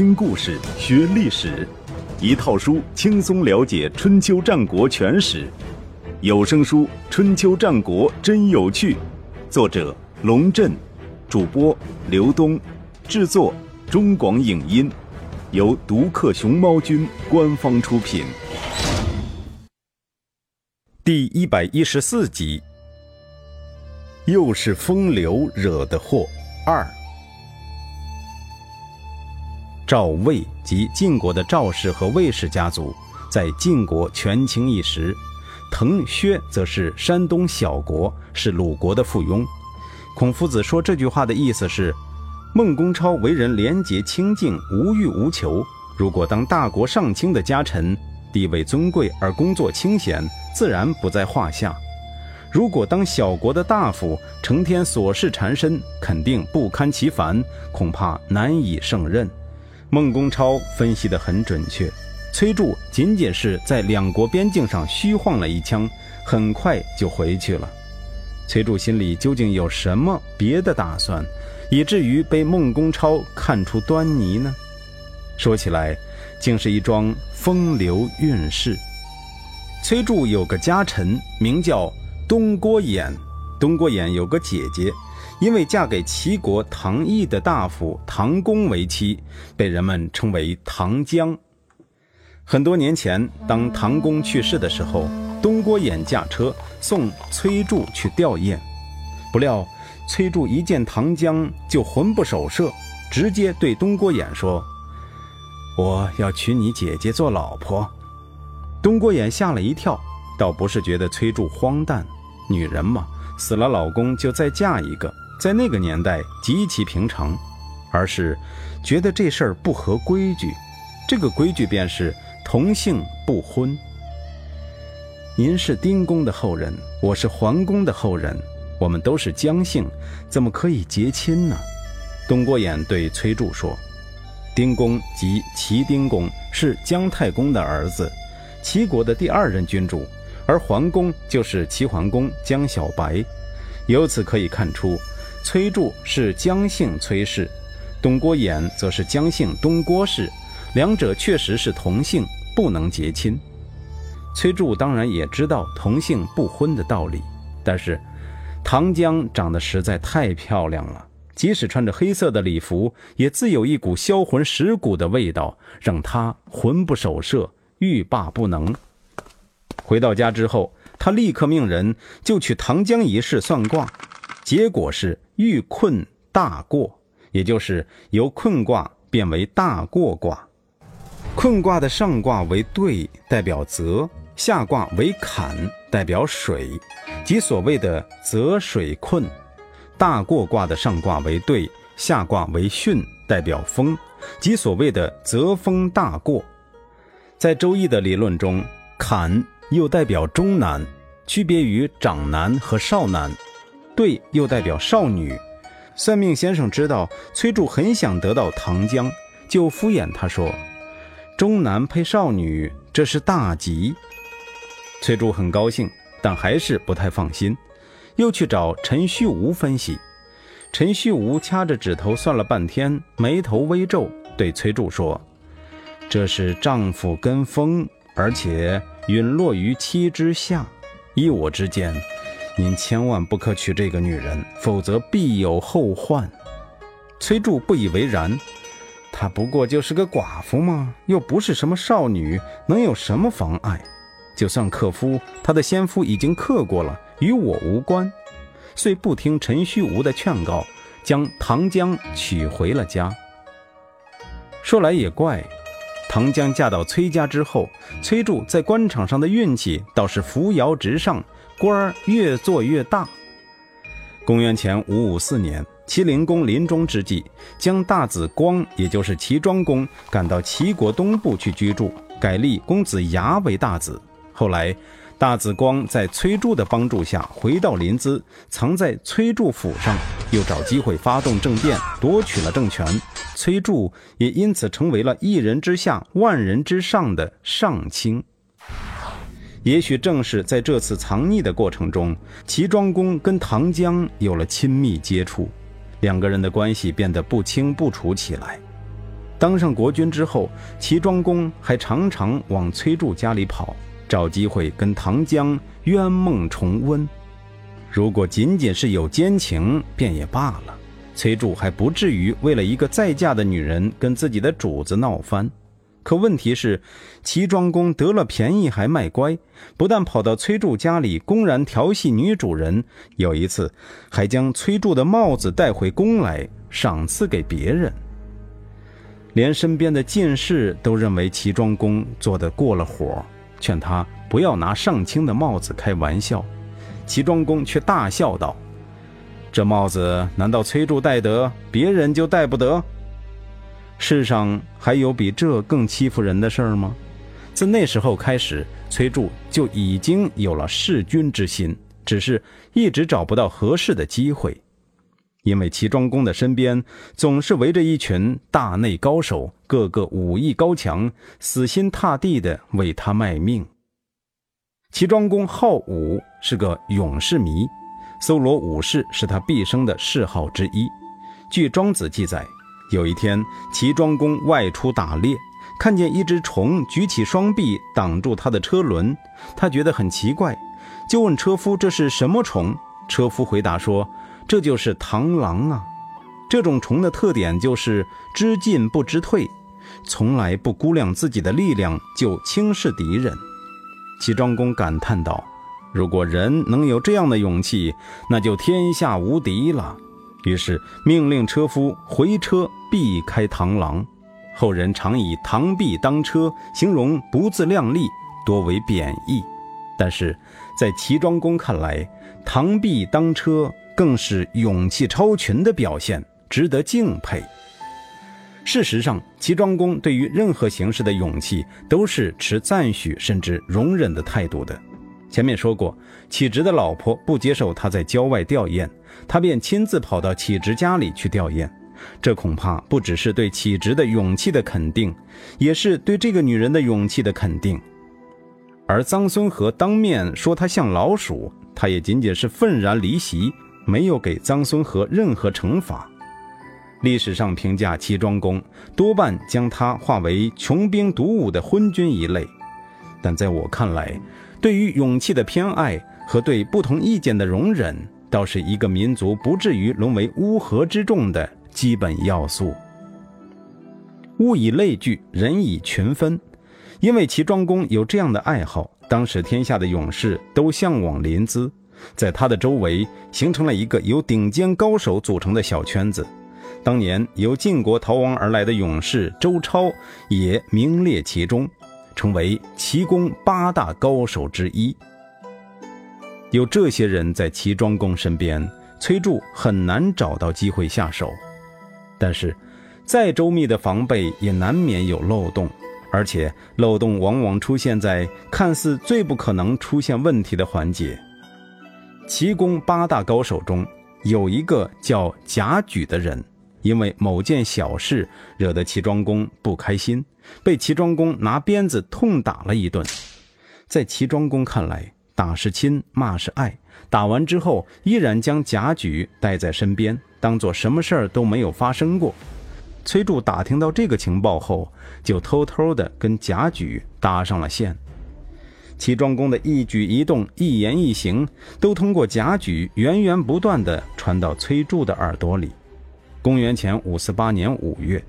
听故事学历史，一套书轻松了解春秋战国全史。有声书《春秋战国真有趣》，作者龙震，主播刘东，制作中广影音，由独克熊猫君官方出品。第一百一十四集，又是风流惹的祸二。赵魏及晋国的赵氏和魏氏家族在晋国权倾一时，滕薛则是山东小国，是鲁国的附庸。孔夫子说这句话的意思是：孟公超为人廉洁清净，无欲无求。如果当大国上卿的家臣，地位尊贵而工作清闲，自然不在话下；如果当小国的大夫，成天琐事缠身，肯定不堪其烦，恐怕难以胜任。孟公超分析得很准确，崔杼仅仅是在两国边境上虚晃了一枪，很快就回去了。崔杼心里究竟有什么别的打算，以至于被孟公超看出端倪呢？说起来，竟是一桩风流韵事。崔杼有个家臣，名叫东郭衍。东郭衍有个姐姐。因为嫁给齐国唐邑的大夫唐公为妻，被人们称为唐江。很多年前，当唐公去世的时候，东郭衍驾车送崔杼去吊唁，不料崔杼一见唐江就魂不守舍，直接对东郭衍说：“我要娶你姐姐做老婆。”东郭衍吓了一跳，倒不是觉得崔杼荒诞，女人嘛，死了老公就再嫁一个。在那个年代极其平常，而是觉得这事儿不合规矩。这个规矩便是同姓不婚。您是丁公的后人，我是桓公的后人，我们都是姜姓，怎么可以结亲呢？东郭衍对崔杼说：“丁公即齐丁公，是姜太公的儿子，齐国的第二任君主，而桓公就是齐桓公姜小白。由此可以看出。”崔杼是姜姓崔氏，东郭衍则是姜姓东郭氏，两者确实是同姓，不能结亲。崔杼当然也知道同姓不婚的道理，但是唐江长得实在太漂亮了，即使穿着黑色的礼服，也自有一股销魂蚀骨的味道，让他魂不守舍，欲罢不能。回到家之后，他立刻命人就去唐江一事算卦，结果是。遇困大过，也就是由困卦变为大过卦。困卦的上卦为兑，代表泽；下卦为坎，代表水，即所谓的泽水困。大过卦的上卦为兑，下卦为巽，代表风，即所谓的泽风大过。在周易的理论中，坎又代表中南，区别于长南和少南。对，又代表少女。算命先生知道崔杼很想得到唐江，就敷衍他说：“中男配少女，这是大吉。”崔杼很高兴，但还是不太放心，又去找陈虚无分析。陈虚无掐着指头算了半天，眉头微皱，对崔杼说：“这是丈夫跟风，而且陨落于妻之下。依我之见。”您千万不可娶这个女人，否则必有后患。崔杼不以为然，她不过就是个寡妇嘛，又不是什么少女，能有什么妨碍？就算克夫，她的先夫已经克过了，与我无关。遂不听陈虚无的劝告，将唐江娶回了家。说来也怪，唐江嫁到崔家之后，崔杼在官场上的运气倒是扶摇直上。官儿越做越大。公元前五五四年，齐灵公临终之际，将大子光，也就是齐庄公，赶到齐国东部去居住，改立公子牙为大子。后来，大子光在崔杼的帮助下回到临淄，藏在崔杼府上，又找机会发动政变，夺取了政权。崔杼也因此成为了一人之下、万人之上的上卿。也许正是在这次藏匿的过程中，齐庄公跟唐江有了亲密接触，两个人的关系变得不清不楚起来。当上国君之后，齐庄公还常常往崔杼家里跑，找机会跟唐江冤梦重温。如果仅仅是有奸情，便也罢了，崔杼还不至于为了一个再嫁的女人跟自己的主子闹翻。可问题是，齐庄公得了便宜还卖乖，不但跑到崔杼家里公然调戏女主人，有一次还将崔杼的帽子带回宫来赏赐给别人。连身边的进士都认为齐庄公做得过了火，劝他不要拿上卿的帽子开玩笑。齐庄公却大笑道：“这帽子难道崔杼戴得，别人就戴不得？”世上还有比这更欺负人的事儿吗？自那时候开始，崔杼就已经有了弑君之心，只是一直找不到合适的机会。因为齐庄公的身边总是围着一群大内高手，个个武艺高强，死心塌地的为他卖命。齐庄公好武，是个勇士迷，搜罗武士是他毕生的嗜好之一。据庄子记载。有一天，齐庄公外出打猎，看见一只虫举起双臂挡住他的车轮，他觉得很奇怪，就问车夫这是什么虫。车夫回答说：“这就是螳螂啊。这种虫的特点就是知进不知退，从来不估量自己的力量就轻视敌人。”齐庄公感叹道：“如果人能有这样的勇气，那就天下无敌了。”于是命令车夫回车避开螳螂，后人常以“螳臂当车”形容不自量力，多为贬义。但是，在齐庄公看来，“螳臂当车”更是勇气超群的表现，值得敬佩。事实上，齐庄公对于任何形式的勇气都是持赞许甚至容忍的态度的。前面说过，启直的老婆不接受他在郊外吊唁，他便亲自跑到启直家里去吊唁。这恐怕不只是对启直的勇气的肯定，也是对这个女人的勇气的肯定。而臧孙和当面说他像老鼠，他也仅仅是愤然离席，没有给臧孙和任何惩罚。历史上评价齐庄公，多半将他划为穷兵黩武的昏君一类，但在我看来。对于勇气的偏爱和对不同意见的容忍，倒是一个民族不至于沦为乌合之众的基本要素。物以类聚，人以群分。因为齐庄公有这样的爱好，当时天下的勇士都向往临淄，在他的周围形成了一个由顶尖高手组成的小圈子。当年由晋国逃亡而来的勇士周超也名列其中。成为齐公八大高手之一。有这些人在齐庄公身边，崔杼很难找到机会下手。但是，再周密的防备也难免有漏洞，而且漏洞往往出现在看似最不可能出现问题的环节。齐公八大高手中有一个叫贾举的人。因为某件小事惹得齐庄公不开心，被齐庄公拿鞭子痛打了一顿。在齐庄公看来，打是亲，骂是爱。打完之后，依然将贾诩带在身边，当做什么事儿都没有发生过。崔杼打听到这个情报后，就偷偷的跟贾诩搭上了线。齐庄公的一举一动、一言一行，都通过贾诩源源不断的传到崔杼的耳朵里。公元前五四八年五月，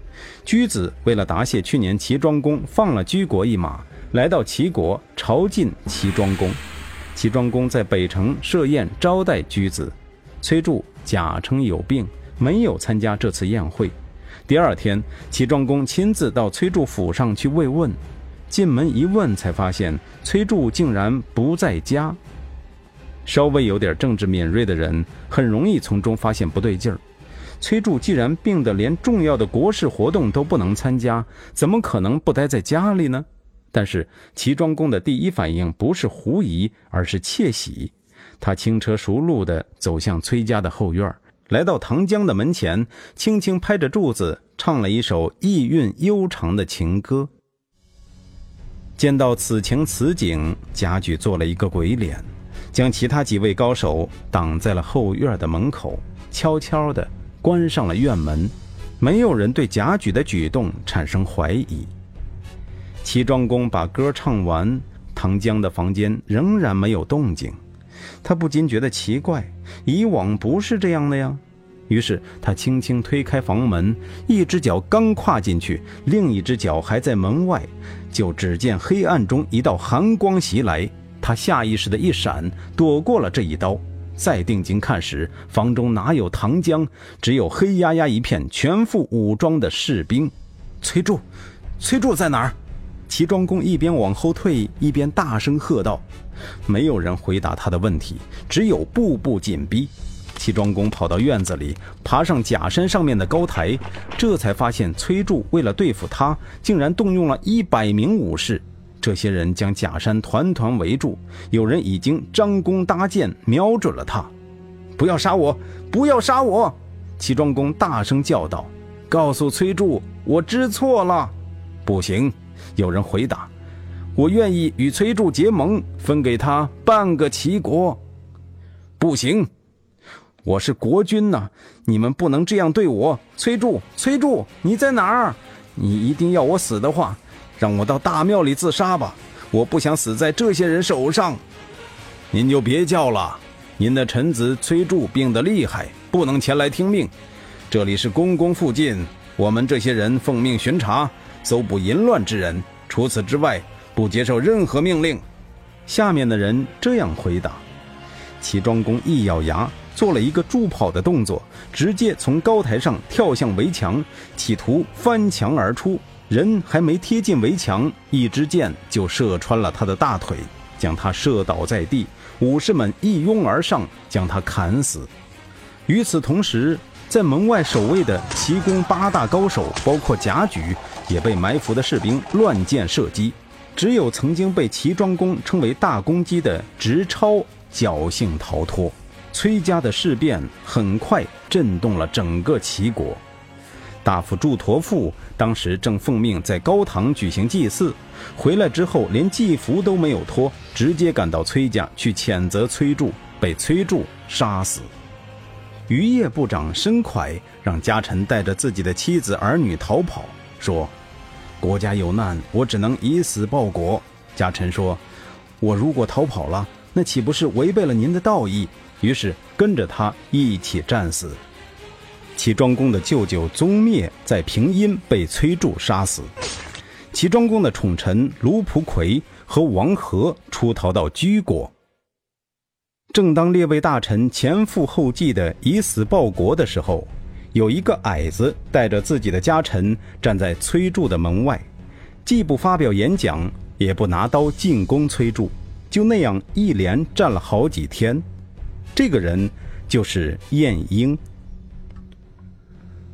居子为了答谢去年齐庄公放了居国一马，来到齐国朝觐齐庄公。齐庄公在北城设宴招待居子，崔杼假称有病，没有参加这次宴会。第二天，齐庄公亲自到崔杼府上去慰问，进门一问，才发现崔杼竟然不在家。稍微有点政治敏锐的人，很容易从中发现不对劲儿。崔杼既然病得连重要的国事活动都不能参加，怎么可能不待在家里呢？但是齐庄公的第一反应不是狐疑，而是窃喜。他轻车熟路地走向崔家的后院，来到唐江的门前，轻轻拍着柱子，唱了一首意韵悠长的情歌。见到此情此景，贾诩做了一个鬼脸，将其他几位高手挡在了后院的门口，悄悄地。关上了院门，没有人对贾举的举动产生怀疑。齐庄公把歌唱完，唐江的房间仍然没有动静，他不禁觉得奇怪，以往不是这样的呀。于是他轻轻推开房门，一只脚刚跨进去，另一只脚还在门外，就只见黑暗中一道寒光袭来，他下意识的一闪，躲过了这一刀。再定睛看时，房中哪有糖浆，只有黑压压一片全副武装的士兵。崔柱，崔柱在哪儿？齐庄公一边往后退，一边大声喝道。没有人回答他的问题，只有步步紧逼。齐庄公跑到院子里，爬上假山上面的高台，这才发现崔柱为了对付他，竟然动用了一百名武士。这些人将假山团团围住，有人已经张弓搭箭，瞄准了他。不要杀我！不要杀我！齐庄公大声叫道：“告诉崔杼，我知错了。”不行，有人回答：“我愿意与崔杼结盟，分给他半个齐国。”不行。我是国君呐，你们不能这样对我。崔杼，崔杼，你在哪儿？你一定要我死的话，让我到大庙里自杀吧。我不想死在这些人手上。您就别叫了，您的臣子崔杼病得厉害，不能前来听命。这里是宫宫附近，我们这些人奉命巡查，搜捕淫乱之人，除此之外，不接受任何命令。下面的人这样回答。齐庄公一咬牙。做了一个助跑的动作，直接从高台上跳向围墙，企图翻墙而出。人还没贴近围墙，一支箭就射穿了他的大腿，将他射倒在地。武士们一拥而上，将他砍死。与此同时，在门外守卫的齐公八大高手，包括贾举，也被埋伏的士兵乱箭射击。只有曾经被齐庄公称为大公鸡的直超侥幸逃脱。崔家的事变很快震动了整个齐国。大夫祝陀父当时正奉命在高堂举行祭祀，回来之后连祭服都没有脱，直接赶到崔家去谴责崔杼，被崔杼杀死。渔业部长申蒯让家臣带着自己的妻子儿女逃跑，说：“国家有难，我只能以死报国。”家臣说：“我如果逃跑了，那岂不是违背了您的道义？”于是跟着他一起战死。齐庄公的舅舅宗灭在平阴被崔杼杀死。齐庄公的宠臣卢蒲葵和王和出逃到居国。正当列位大臣前赴后继的以死报国的时候，有一个矮子带着自己的家臣站在崔杼的门外，既不发表演讲，也不拿刀进攻崔杼，就那样一连站了好几天。这个人就是晏婴。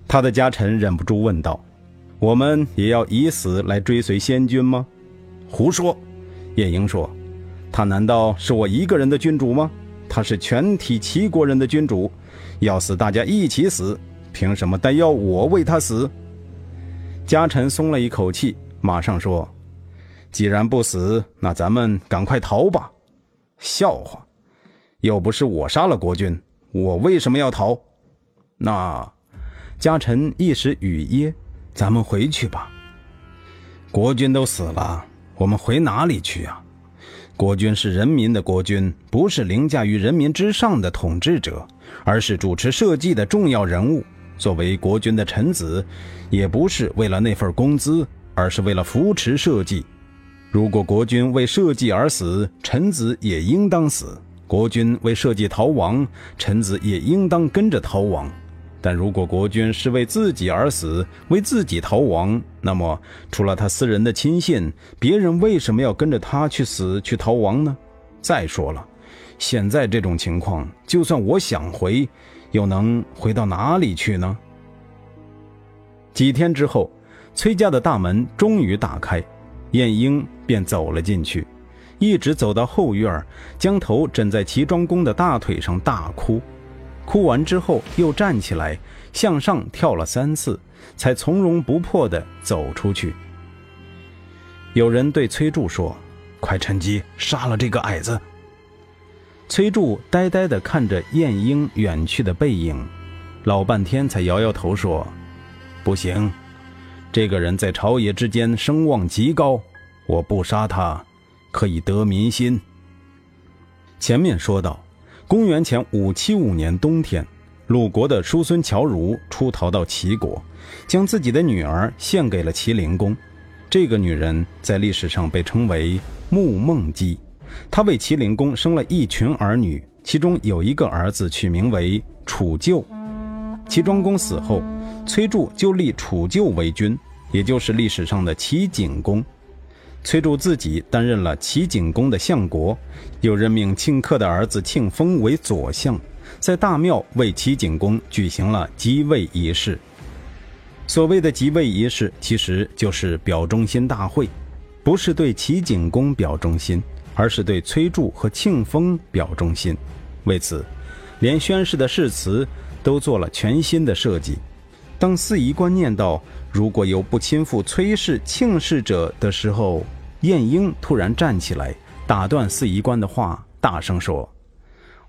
他的家臣忍不住问道：“我们也要以死来追随先君吗？”“胡说！”晏婴说，“他难道是我一个人的君主吗？他是全体齐国人的君主，要死大家一起死，凭什么单要我为他死？”家臣松了一口气，马上说：“既然不死，那咱们赶快逃吧。”笑话。又不是我杀了国君，我为什么要逃？那家臣一时语噎，咱们回去吧。国君都死了，我们回哪里去啊？国君是人民的国君，不是凌驾于人民之上的统治者，而是主持社稷的重要人物。作为国君的臣子，也不是为了那份工资，而是为了扶持社稷。如果国君为社稷而死，臣子也应当死。国君为社稷逃亡，臣子也应当跟着逃亡。但如果国君是为自己而死，为自己逃亡，那么除了他私人的亲信，别人为什么要跟着他去死去逃亡呢？再说了，现在这种情况，就算我想回，又能回到哪里去呢？几天之后，崔家的大门终于打开，晏婴便走了进去。一直走到后院，将头枕在齐庄公的大腿上大哭。哭完之后，又站起来，向上跳了三次，才从容不迫地走出去。有人对崔杼说：“快趁机杀了这个矮子。”崔杼呆呆地看着晏婴远去的背影，老半天才摇摇头说：“不行，这个人在朝野之间声望极高，我不杀他，可以得民心。前面说到，公元前五七五年冬天，鲁国的叔孙侨如出逃到齐国，将自己的女儿献给了齐灵公。这个女人在历史上被称为穆孟姬，她为齐灵公生了一群儿女，其中有一个儿子取名为楚旧。齐庄公死后，崔杼就立楚臼为君，也就是历史上的齐景公。崔杼自己担任了齐景公的相国，又任命庆克的儿子庆封为左相，在大庙为齐景公举行了即位仪式。所谓的即位仪式，其实就是表忠心大会，不是对齐景公表忠心，而是对崔杼和庆封表忠心。为此，连宣誓的誓词都做了全新的设计。当司仪官念到“如果有不亲附崔氏、庆氏者”的时候，晏婴突然站起来，打断司仪官的话，大声说：“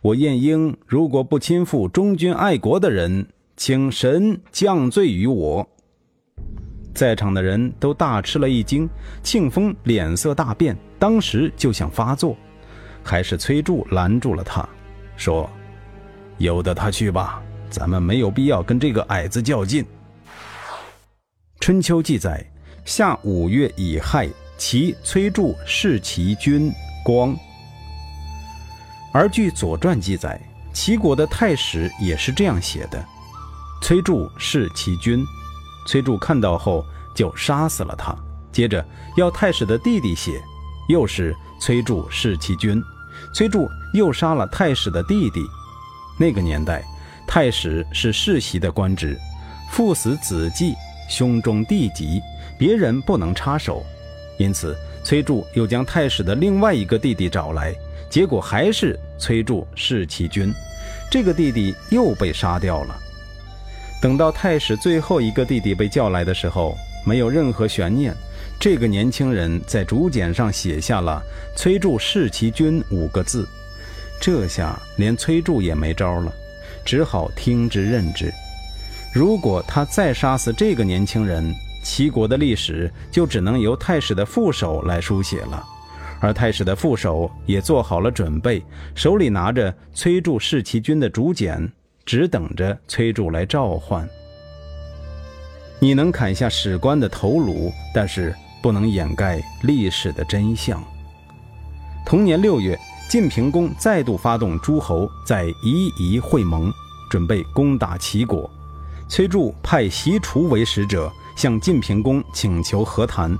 我晏婴如果不亲附忠君爱国的人。”请神降罪于我。在场的人都大吃了一惊，庆丰脸色大变，当时就想发作，还是崔杼拦住了他，说：“由得他去吧，咱们没有必要跟这个矮子较劲。”春秋记载，夏五月乙亥，齐崔杼弑齐君光。而据《左传》记载，齐国的太史也是这样写的。崔杼弑其君，崔杼看到后就杀死了他。接着要太史的弟弟写，又是崔杼弑其君，崔杼又杀了太史的弟弟。那个年代，太史是世袭的官职，父死子继，兄终弟及，别人不能插手。因此，崔杼又将太史的另外一个弟弟找来，结果还是崔杼弑其君，这个弟弟又被杀掉了。等到太史最后一个弟弟被叫来的时候，没有任何悬念，这个年轻人在竹简上写下了“崔杼弑其君”五个字。这下连崔杼也没招了，只好听之任之。如果他再杀死这个年轻人，齐国的历史就只能由太史的副手来书写了。而太史的副手也做好了准备，手里拿着“崔杼弑齐君”的竹简。只等着崔杼来召唤。你能砍下史官的头颅，但是不能掩盖历史的真相。同年六月，晋平公再度发动诸侯在夷夷会盟，准备攻打齐国。崔杼派席楚为使者，向晋平公请求和谈，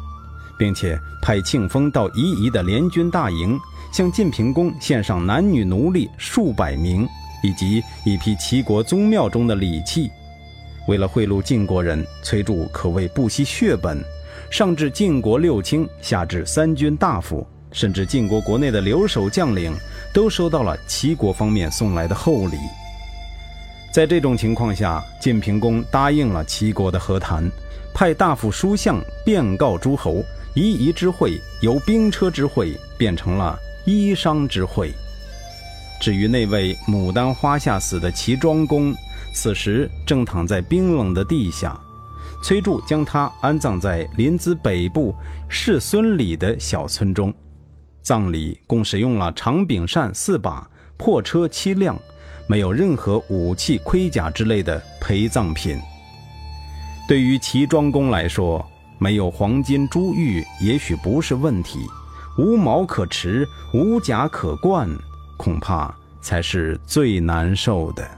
并且派庆丰到夷夷的联军大营，向晋平公献上男女奴隶数百名。以及一批齐国宗庙中的礼器，为了贿赂晋国人，崔杼可谓不惜血本，上至晋国六卿，下至三军大夫，甚至晋国国内的留守将领，都收到了齐国方面送来的厚礼。在这种情况下，晋平公答应了齐国的和谈，派大夫书相便告诸侯，夷夷之会由兵车之会变成了衣裳之会。至于那位牡丹花下死的齐庄公，此时正躺在冰冷的地下。崔杼将他安葬在临淄北部世孙里的小村中，葬礼共使用了长柄扇四把、破车七辆，没有任何武器、盔甲之类的陪葬品。对于齐庄公来说，没有黄金珠玉也许不是问题，无矛可持，无甲可冠。恐怕才是最难受的。